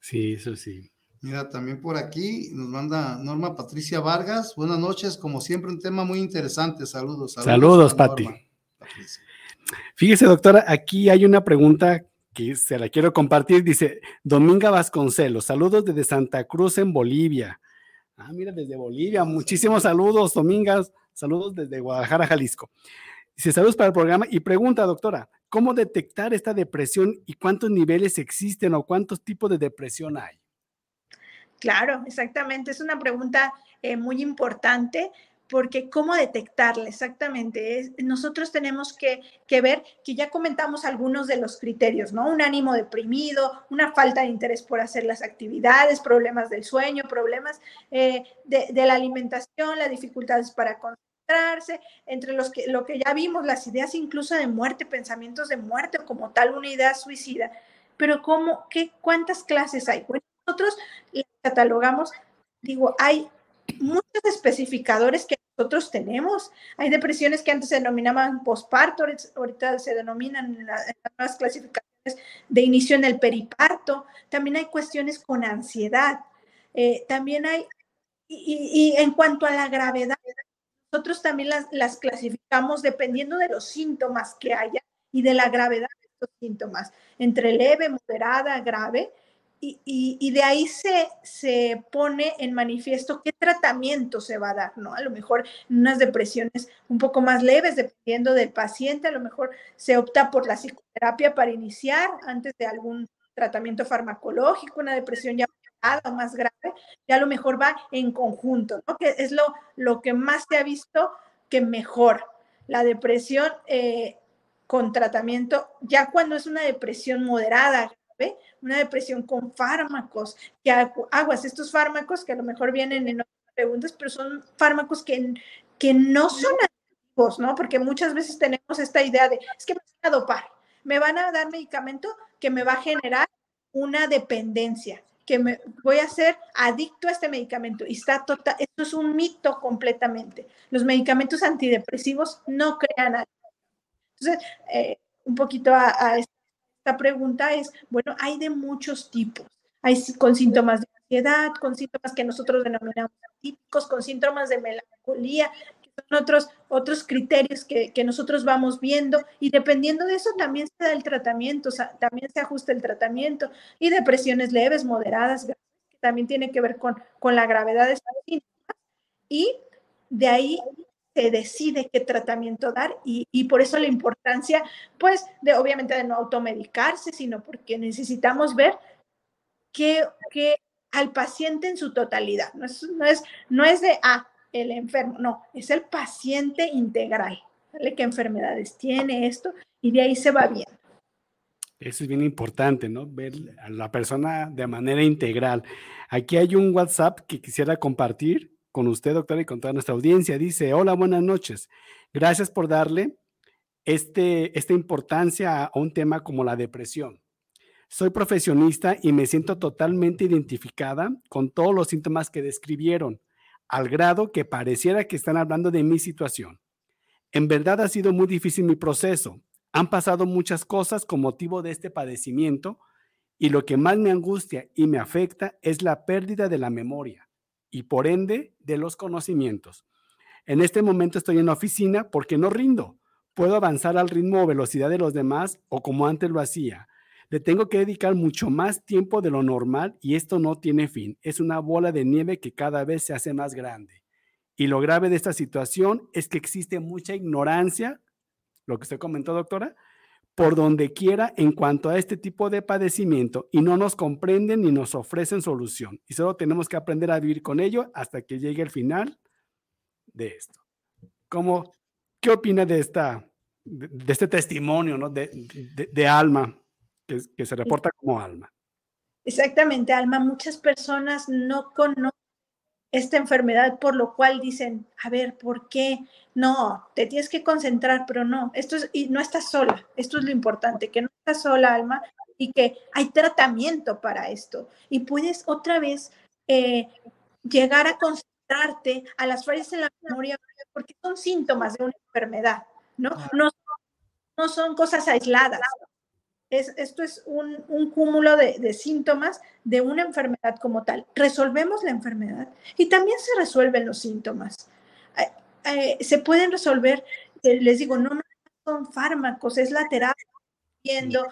Sí, eso sí. Mira, también por aquí nos manda Norma Patricia Vargas. Buenas noches, como siempre, un tema muy interesante. Saludos. Saludos, saludos Pati. Fíjese, doctora, aquí hay una pregunta que se la quiero compartir. Dice Dominga Vasconcelos, saludos desde Santa Cruz en Bolivia. Ah, mira, desde Bolivia. Muchísimos saludos, Domingas. Saludos desde Guadalajara, Jalisco. Dice, saludos para el programa y pregunta, doctora, ¿cómo detectar esta depresión y cuántos niveles existen o cuántos tipos de depresión hay? Claro, exactamente. Es una pregunta eh, muy importante porque cómo detectarla exactamente. nosotros tenemos que, ver que ya comentamos algunos de los criterios, ¿no? Un ánimo deprimido, una falta de interés por hacer las actividades, problemas del sueño, problemas eh, de, la alimentación, las dificultades para entre los que lo que ya vimos, las ideas incluso de muerte, pensamientos de muerte como tal una idea suicida. Pero ¿cómo, qué, cuántas clases hay? Bueno, nosotros catalogamos, digo, hay muchos especificadores que nosotros tenemos. Hay depresiones que antes se denominaban posparto, ahorita se denominan las nuevas clasificaciones de inicio en el periparto. También hay cuestiones con ansiedad. Eh, también hay, y, en cuanto a la gravedad, nosotros también las, las clasificamos dependiendo de los síntomas que haya y de la gravedad de estos síntomas, entre leve, moderada, grave y, de ahí se, se pone en manifiesto qué tratamiento se va a dar, ¿no? A lo mejor unas depresiones un poco más leves, dependiendo del paciente, a lo mejor se opta por la psicoterapia para iniciar antes de algún tratamiento farmacológico, una depresión ya o más grave, ya a lo mejor va en conjunto, ¿no? Que es lo, lo que más se ha visto que mejor. La depresión eh, con tratamiento, ya cuando es una depresión moderada, una depresión con fármacos, que aguas, estos fármacos que a lo mejor vienen en otras preguntas, pero son fármacos que, que no son activos, ¿no? Porque muchas veces tenemos esta idea de, es que me van a dopar, me van a dar medicamento que me va a generar una dependencia, que me voy a ser adicto a este medicamento. Y está total, esto es un mito completamente. Los medicamentos antidepresivos no crean adicción. Entonces, eh, un poquito a, esta pregunta es, bueno, hay de muchos tipos. Hay con síntomas de ansiedad, con síntomas que nosotros denominamos atípicos, con síntomas de melancolía, otros, otros criterios que, que, nosotros vamos viendo. Y dependiendo de eso también se da el tratamiento, o sea, también se ajusta el tratamiento. Y depresiones leves, moderadas, que también tiene que ver con, con la gravedad de estos síntomas y de ahí se decide qué tratamiento dar y, y, por eso la importancia, pues, de obviamente de no automedicarse, sino porque necesitamos ver qué, qué al paciente en su totalidad. No es, no es, no es de, ah, el enfermo, no, es el paciente integral. ¿vale? ¿Qué enfermedades tiene esto? Y de ahí se va bien. Eso es bien importante, ¿no? Ver a la persona de manera integral. Aquí hay un WhatsApp que quisiera compartir con usted, doctora, y con toda nuestra audiencia. Dice, hola, buenas noches. Gracias por darle este, esta importancia a un tema como la depresión. Soy profesionista y me siento totalmente identificada con todos los síntomas que describieron, al grado que pareciera que están hablando de mi situación. En verdad ha sido muy difícil mi proceso. Han pasado muchas cosas con motivo de este padecimiento y lo que más me angustia y me afecta es la pérdida de la memoria y por ende de los conocimientos. En este momento estoy en la oficina porque no rindo. Puedo avanzar al ritmo o velocidad de los demás o como antes lo hacía le tengo que dedicar mucho más tiempo de lo normal y esto no tiene fin. Es una bola de nieve que cada vez se hace más grande. Y lo grave de esta situación es que existe mucha ignorancia, lo que usted comentó, doctora, por donde quiera en cuanto a este tipo de padecimiento y no nos comprenden ni nos ofrecen solución. Y solo tenemos que aprender a vivir con ello hasta que llegue el final de esto. ¿Cómo, ¿Qué opina de, esta, de, este testimonio ¿no? de, de Alma? Que, se reporta como alma. Exactamente, alma. Muchas personas no conocen esta enfermedad, por lo cual dicen, a ver, ¿por qué? No, te tienes que concentrar, pero no, esto es, y no estás sola, esto es lo importante, que no estás sola, alma, y que hay tratamiento para esto. Y puedes otra vez eh, llegar a concentrarte a las fallas en la memoria, porque son síntomas de una enfermedad, ¿no? No, no son cosas aisladas, esto es un, cúmulo de, síntomas de una enfermedad como tal. Resolvemos la enfermedad y también se resuelven los síntomas. Eh, eh, se pueden resolver, eh, les digo, no, son fármacos, es la terapia. Viendo,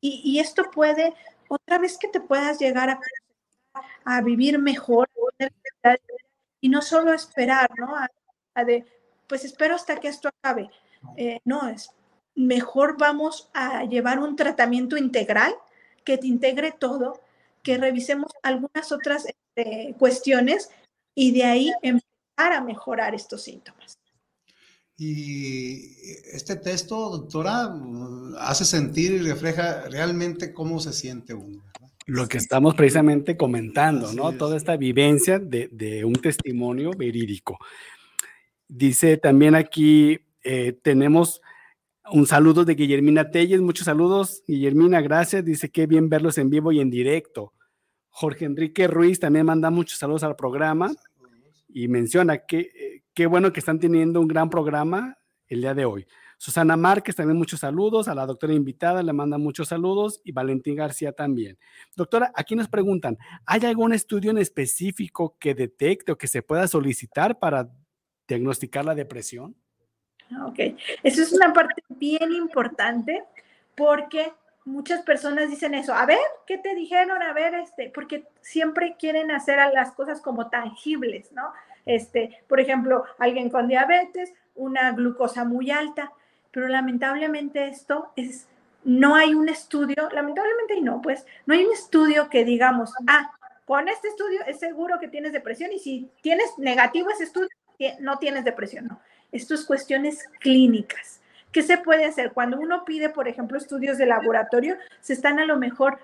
y, esto puede, otra vez que te puedas llegar a, a vivir mejor y no solo esperar, ¿no? A, de, pues espero hasta que esto acabe. no, es mejor vamos a llevar un tratamiento integral que te integre todo, que revisemos algunas otras este, cuestiones y de ahí empezar a mejorar estos síntomas. Y este texto, doctora, hace sentir y refleja realmente cómo se siente uno. Lo que estamos precisamente comentando, ¿no? Toda esta vivencia de, de, un testimonio verídico. Dice también aquí, eh, tenemos un saludo de Guillermina Telles, muchos saludos. Guillermina, gracias. Dice que bien verlos en vivo y en directo. Jorge Enrique Ruiz también manda muchos saludos al programa y menciona que eh, qué bueno que están teniendo un gran programa el día de hoy. Susana Márquez también muchos saludos, a la doctora invitada le manda muchos saludos y Valentín García también. Doctora, aquí nos preguntan, ¿hay algún estudio en específico que detecte o que se pueda solicitar para diagnosticar la depresión? Ok, eso es una parte bien importante porque muchas personas dicen eso, a ver, ¿qué te dijeron? A ver, este, porque siempre quieren hacer las cosas como tangibles, ¿no? Este, por ejemplo, alguien con diabetes, una glucosa muy alta, pero lamentablemente esto es, no hay un estudio, lamentablemente no, pues no hay un estudio que digamos, ah, con este estudio es seguro que tienes depresión y si tienes negativo ese estudio, no tienes depresión, no. Esto es cuestiones clínicas. ¿Qué se puede hacer? Cuando uno pide, por ejemplo, estudios de laboratorio, se están a lo mejor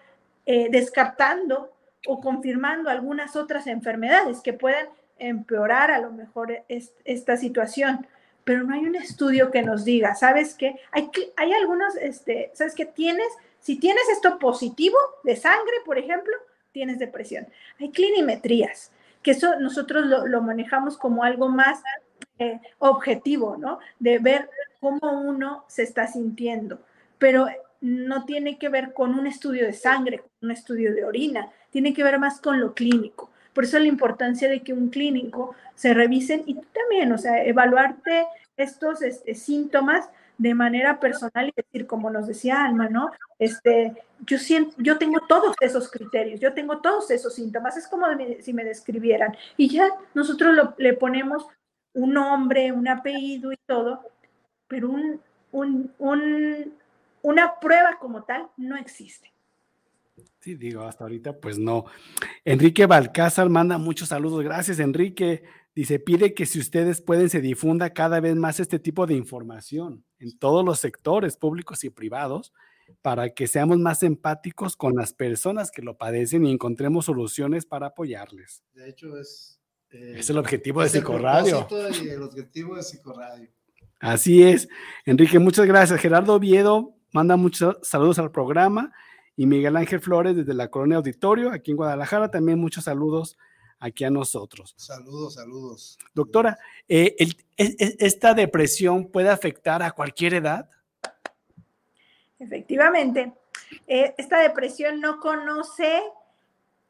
eh, descartando o confirmando algunas otras enfermedades que puedan empeorar a lo mejor esta situación. Pero no hay un estudio que nos diga, ¿sabes qué? Hay, hay algunos, este, ¿sabes qué? Tienes Si tienes esto positivo de sangre, por ejemplo, tienes depresión. Hay clinimetrías, que eso nosotros lo, manejamos como algo más eh, objetivo, ¿no? De ver cómo uno se está sintiendo. Pero no tiene que ver con un estudio de sangre, con un estudio de orina, tiene que ver más con lo clínico. Por eso la importancia de que un clínico se revisen y tú también, o sea, evaluarte estos este, síntomas de manera personal y decir, como nos decía Alma, ¿no? Este, yo siento, yo tengo todos esos criterios, yo tengo todos esos síntomas, es como si me describieran. Y ya nosotros le ponemos un nombre, un apellido y todo, pero un, un, una prueba como tal no existe. Sí, digo, hasta ahorita pues no. Enrique Balcázar manda muchos saludos. Gracias, Enrique. Dice, pide que si ustedes pueden se difunda cada vez más este tipo de información en todos los sectores públicos y privados para que seamos más empáticos con las personas que lo padecen y encontremos soluciones para apoyarles. De hecho, es... Eh, es el objetivo de Psicoradio. Y el objetivo de Psicoradio. Así es. Enrique, muchas gracias. Gerardo Oviedo manda muchos saludos al programa y Miguel Ángel Flores desde la Colonia Auditorio, aquí en Guadalajara, también muchos saludos aquí a nosotros. Saludos, saludos. Doctora, eh, ¿esta depresión puede afectar a cualquier edad? Efectivamente, eh, esta depresión no conoce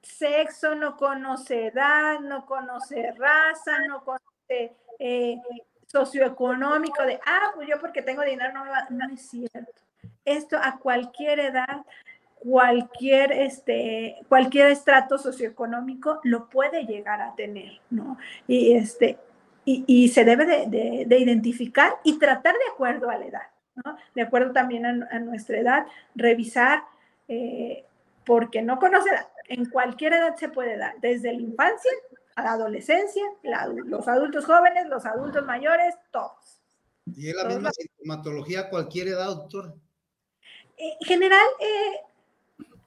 sexo, no conoce edad, no conoce raza, no conoce eh, socioeconómico de, ah, pues yo porque tengo dinero no me va, no es cierto. Esto a cualquier edad cualquier, este, cualquier estrato socioeconómico lo puede llegar a tener, ¿no? Y, este, y, se debe de, identificar y tratar de acuerdo a la edad, ¿no? De acuerdo también a, nuestra edad, revisar, eh, porque no conoce En cualquier edad se puede dar, desde la infancia a la adolescencia, los adultos jóvenes, los adultos mayores, todos. ¿Y es la misma sintomatología a cualquier edad, doctora? En general, eh,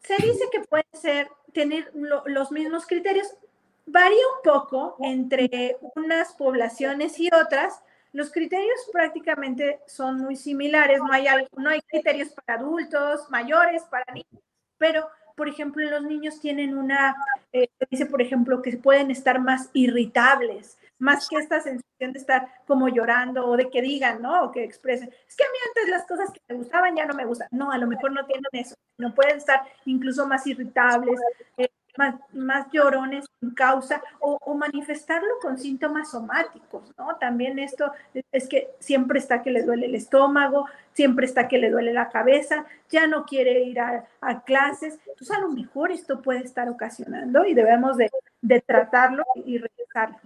se dice que puede ser tener los mismos criterios. Varía un poco entre unas poblaciones y otras. Los criterios prácticamente son muy similares. No hay, no hay criterios para adultos, mayores, para niños, pero por ejemplo, los niños tienen una, eh, dice, por ejemplo, que pueden estar más irritables, más que esta sensación de estar como llorando o de que digan, ¿no? O que expresen, es que a mí antes las cosas que me gustaban ya no me gustan. No, a lo mejor no tienen eso, no pueden estar incluso más irritables, eh, más, más, llorones sin causa o, manifestarlo con síntomas somáticos, ¿no? También esto es que siempre está que le duele el estómago, siempre está que le duele la cabeza, ya no quiere ir a, clases. Entonces, a lo mejor esto puede estar ocasionando y debemos de, de tratarlo y revisarlo.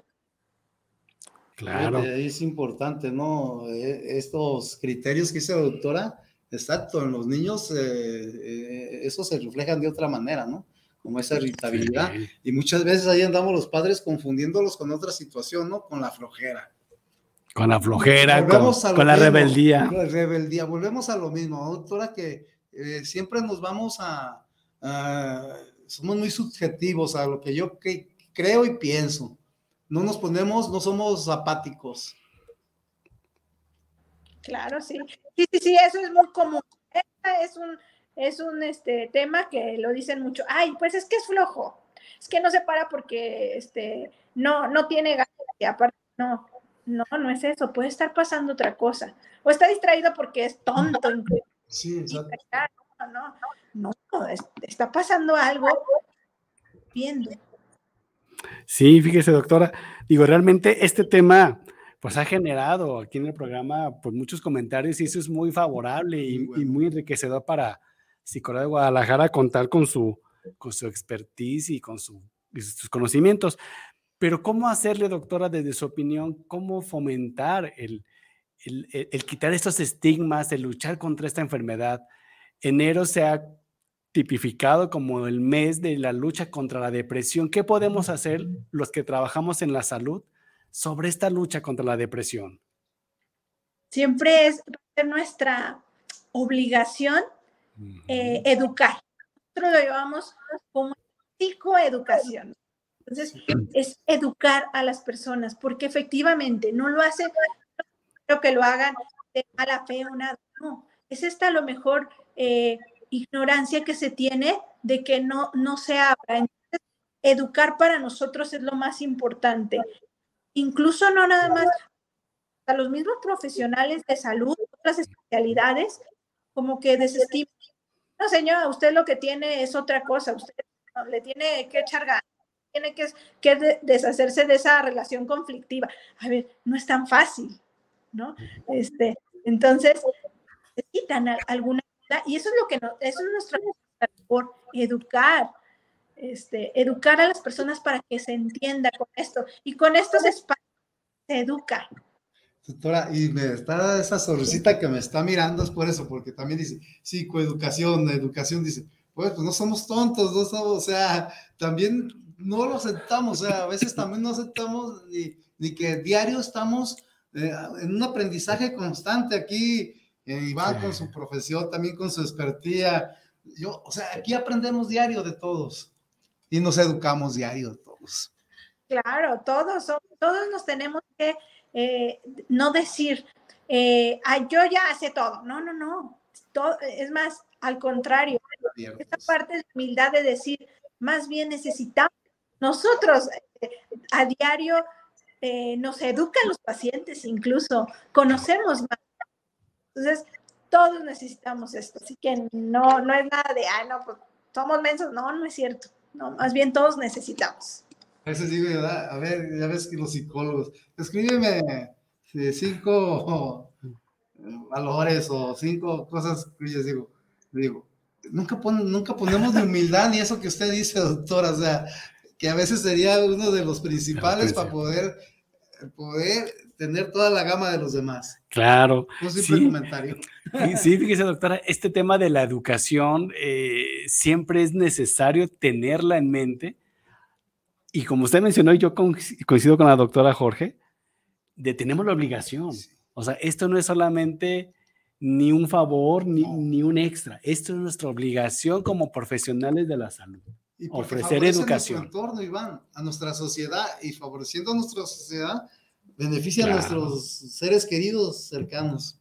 Claro. Es importante, ¿no? E, estos criterios que dice la doctora, exacto, en los niños eh, eh, eso se reflejan de otra manera, ¿no? Como esa irritabilidad. Y muchas veces ahí andamos los padres confundiéndolos con otra situación, ¿no? Con la flojera. Con la flojera, con, la rebeldía. Con la rebeldía. Volvemos a lo mismo, doctora, que eh, siempre nos vamos a, Somos muy subjetivos a lo que yo creo y pienso no nos ponemos, no somos apáticos. Claro, sí. Sí, sí, sí, eso es muy común. Es un, es un este, tema que lo dicen mucho. Ay, pues es que es flojo. Es que no se para porque este, no, no tiene ganas. Y aparte, no, no, no es eso. Puede estar pasando otra cosa. O está distraído porque es tonto. Sí, exacto. No, no, no, está pasando algo viendo. Sí, fíjese, doctora. Digo, realmente este tema pues ha generado aquí en el programa pues, muchos comentarios y eso es muy favorable y, muy enriquecedor para Psicología de Guadalajara contar con su, con su expertise y con sus conocimientos. Pero ¿cómo hacerle, doctora, desde su opinión, cómo fomentar el, el quitar estos estigmas, el luchar contra esta enfermedad? Enero se ha tipificado como el mes de la lucha contra la depresión. ¿Qué podemos hacer los que trabajamos en la salud sobre esta lucha contra la depresión? Siempre es nuestra obligación eh, educar. Nosotros lo llevamos como psicoeducación. Entonces, es educar a las personas, porque efectivamente no lo hacen, creo que lo hagan de mala fe o nada, no, es esta a lo mejor eh, ignorancia que se tiene de que no, no se abra. Entonces, educar para nosotros es lo más importante. Incluso no nada más a los mismos profesionales de salud, otras especialidades, como que desestiman. No, señora, usted lo que tiene es otra cosa, usted le tiene que echar ganas, tiene que, que deshacerse de esa relación conflictiva. A ver, no es tan fácil, ¿no? Este, entonces, necesitan alguna ayuda y eso es lo que no, eso es nuestra por educar, este, educar a las personas para que se entienda con esto y con estos espacios se educa. Doctora, y me está esa sonrisita que me está mirando, es por eso, porque también dice psicoeducación, educación, dice, pues, pues no somos tontos, no somos, o sea, también no lo aceptamos, o sea, a veces también no aceptamos ni, ni que diario estamos eh, en un aprendizaje constante aquí, eh, Iván con su profesión, también con su expertía, yo, o sea, aquí aprendemos diario de todos y nos educamos diario de todos. Claro, todos, todos nos tenemos que eh, no decir, eh, yo ya sé todo. No, no, no. Todo, es más, al contrario, esta parte de humildad de decir, más bien necesitamos nosotros eh, a diario nos educan los pacientes, incluso conocemos más. Entonces, todos necesitamos esto, así que no, no es nada de, ah, no, pues somos mensos, no, no es cierto, no, más bien todos necesitamos. A veces digo, a ver, ya ves que los psicólogos, escríbeme cinco valores o cinco cosas que yo digo, digo, nunca, nunca ponemos de humildad ni eso que usted dice, doctora, o sea, que a veces sería uno de los principales para poder, poder tener toda la gama de los demás. Claro. Simple comentario. Sí, fíjese, doctora, este tema de la educación eh, siempre es necesario tenerla en mente y como usted mencionó, y yo coincido con la doctora Jorge, de tenemos la obligación. O sea, esto no es solamente ni un favor ni, ni un extra. Esto es nuestra obligación como profesionales de la salud. Y ofrecer educación. A nuestro entorno, Iván, a nuestra sociedad y favoreciendo a nuestra sociedad, beneficia a nuestros seres queridos cercanos.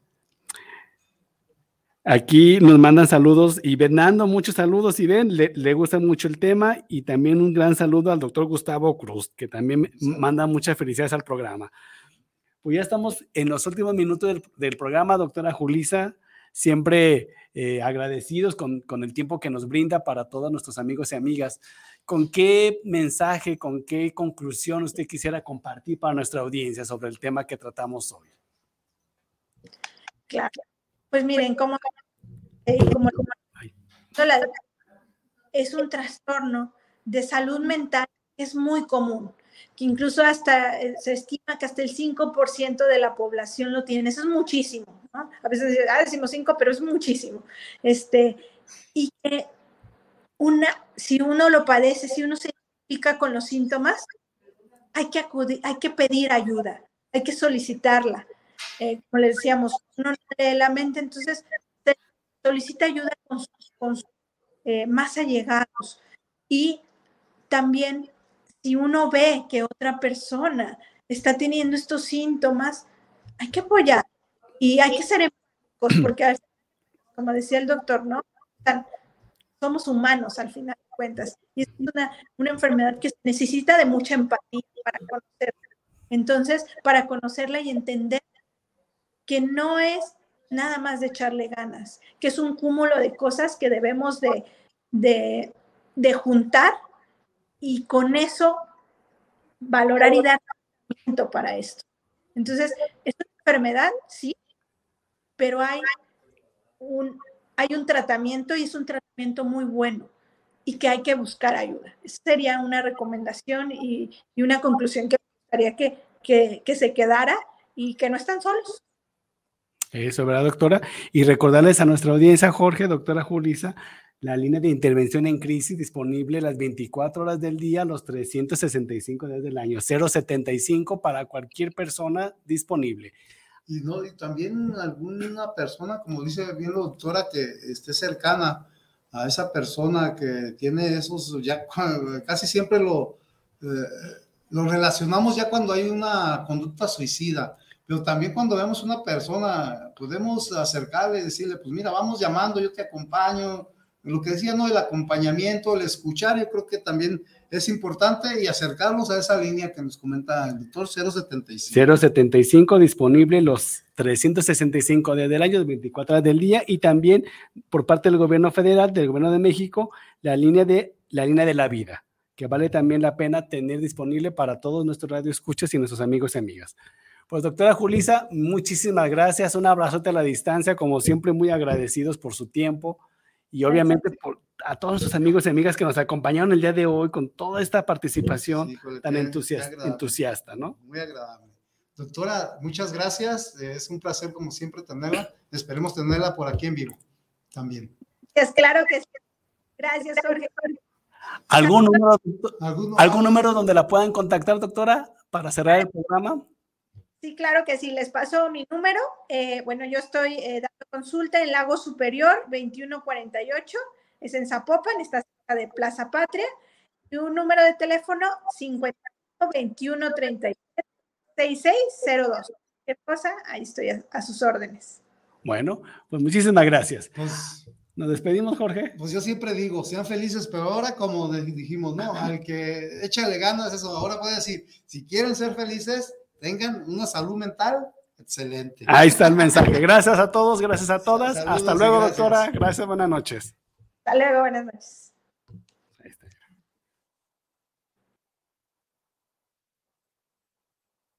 Aquí nos mandan saludos y Bernardo, muchos saludos y ven, le, le, gusta mucho el tema y también un gran saludo al doctor Gustavo Cruz, que también manda muchas felicidades al programa. Pues ya estamos en los últimos minutos del, programa, doctora Julisa, siempre eh, agradecidos con, con, el tiempo que nos brinda para todos nuestros amigos y amigas. ¿Con qué mensaje, con qué conclusión usted quisiera compartir para nuestra audiencia sobre el tema que tratamos hoy? Claro. Pues miren, como, eh, es un trastorno de salud mental que es muy común, que incluso hasta eh, se estima que hasta el 5% de la población lo tiene. Eso es muchísimo, ¿no? A veces ah, decimos 5, pero es muchísimo. Este, y que una, si uno lo padece, si uno se identifica con los síntomas, hay que acudir, hay que pedir ayuda, hay que solicitarla. Eh, como le decíamos, uno lee la mente, entonces solicita ayuda con sus, eh, más allegados. Y también, si uno ve que otra persona está teniendo estos síntomas, hay que apoyar y hay que ser empáticos, porque, como decía el doctor, ¿no? Somos humanos al final de cuentas. Y es una, una enfermedad que necesita de mucha empatía para conocerla. Entonces, para conocerla y entender que no es nada más de echarle ganas, que es un cúmulo de cosas que debemos de, de, juntar y con eso valorar y dar para esto. Entonces, es una enfermedad, sí, pero hay un, hay un tratamiento y es un tratamiento muy bueno y que hay que buscar ayuda. Esa sería una recomendación y, una conclusión que me gustaría que, que, que se quedara y que no están solos. Eso, ¿verdad, doctora? Y recordarles a nuestra audiencia, Jorge, doctora Julisa, la línea de intervención en crisis disponible las 24 horas del día, los 365 días del año, 075 para cualquier persona disponible. Y, no, y también alguna persona, como dice bien la doctora, que esté cercana a esa persona que tiene esos, ya casi siempre lo, eh, lo relacionamos ya cuando hay una conducta suicida pero también cuando vemos una persona, podemos acercarle y decirle, pues mira, vamos llamando, yo te acompaño, lo que decía, ¿no? El acompañamiento, el escuchar, yo creo que también es importante y acercarnos a esa línea que nos comenta el doctor 075. 075 disponible los 365 días del año, 24 horas del día y también por parte del gobierno federal, del gobierno de México, la línea de la línea de la vida, que vale también la pena tener disponible para todos nuestros radioescuchas y nuestros amigos y amigas. Pues doctora Julisa, muchísimas gracias, un abrazote a la distancia, como siempre muy agradecidos por su tiempo y obviamente por, a todos nuestros amigos y amigas que nos acompañaron el día de hoy con toda esta participación tan entusiasta, entusiasta, ¿no? Muy agradable. Doctora, muchas gracias. Es un placer, como siempre, tenerla. Esperemos tenerla por aquí en vivo también. Es claro que sí. Gracias, Jorge. ¿Algún número, ¿Algún número donde la puedan contactar, doctora, para cerrar el programa? Sí, claro que sí. Les paso mi número. Eh, bueno, yo estoy eh, dando consulta en Lago Superior 2148. Es en Zapopan, está cerca de Plaza Patria. Y un número de teléfono 512137 6602. ¿Qué cosa? Ahí estoy a, sus órdenes. Bueno, pues muchísimas gracias. Pues, Nos despedimos, Jorge. Pues yo siempre digo, sean felices, pero ahora como dijimos, no, al que échale ganas, eso, ahora voy a decir, si quieren ser felices, tengan una salud mental excelente. Ahí está el mensaje. Gracias a todos, gracias a todas. Hasta luego, doctora. Gracias, buenas noches. Hasta luego, buenas noches.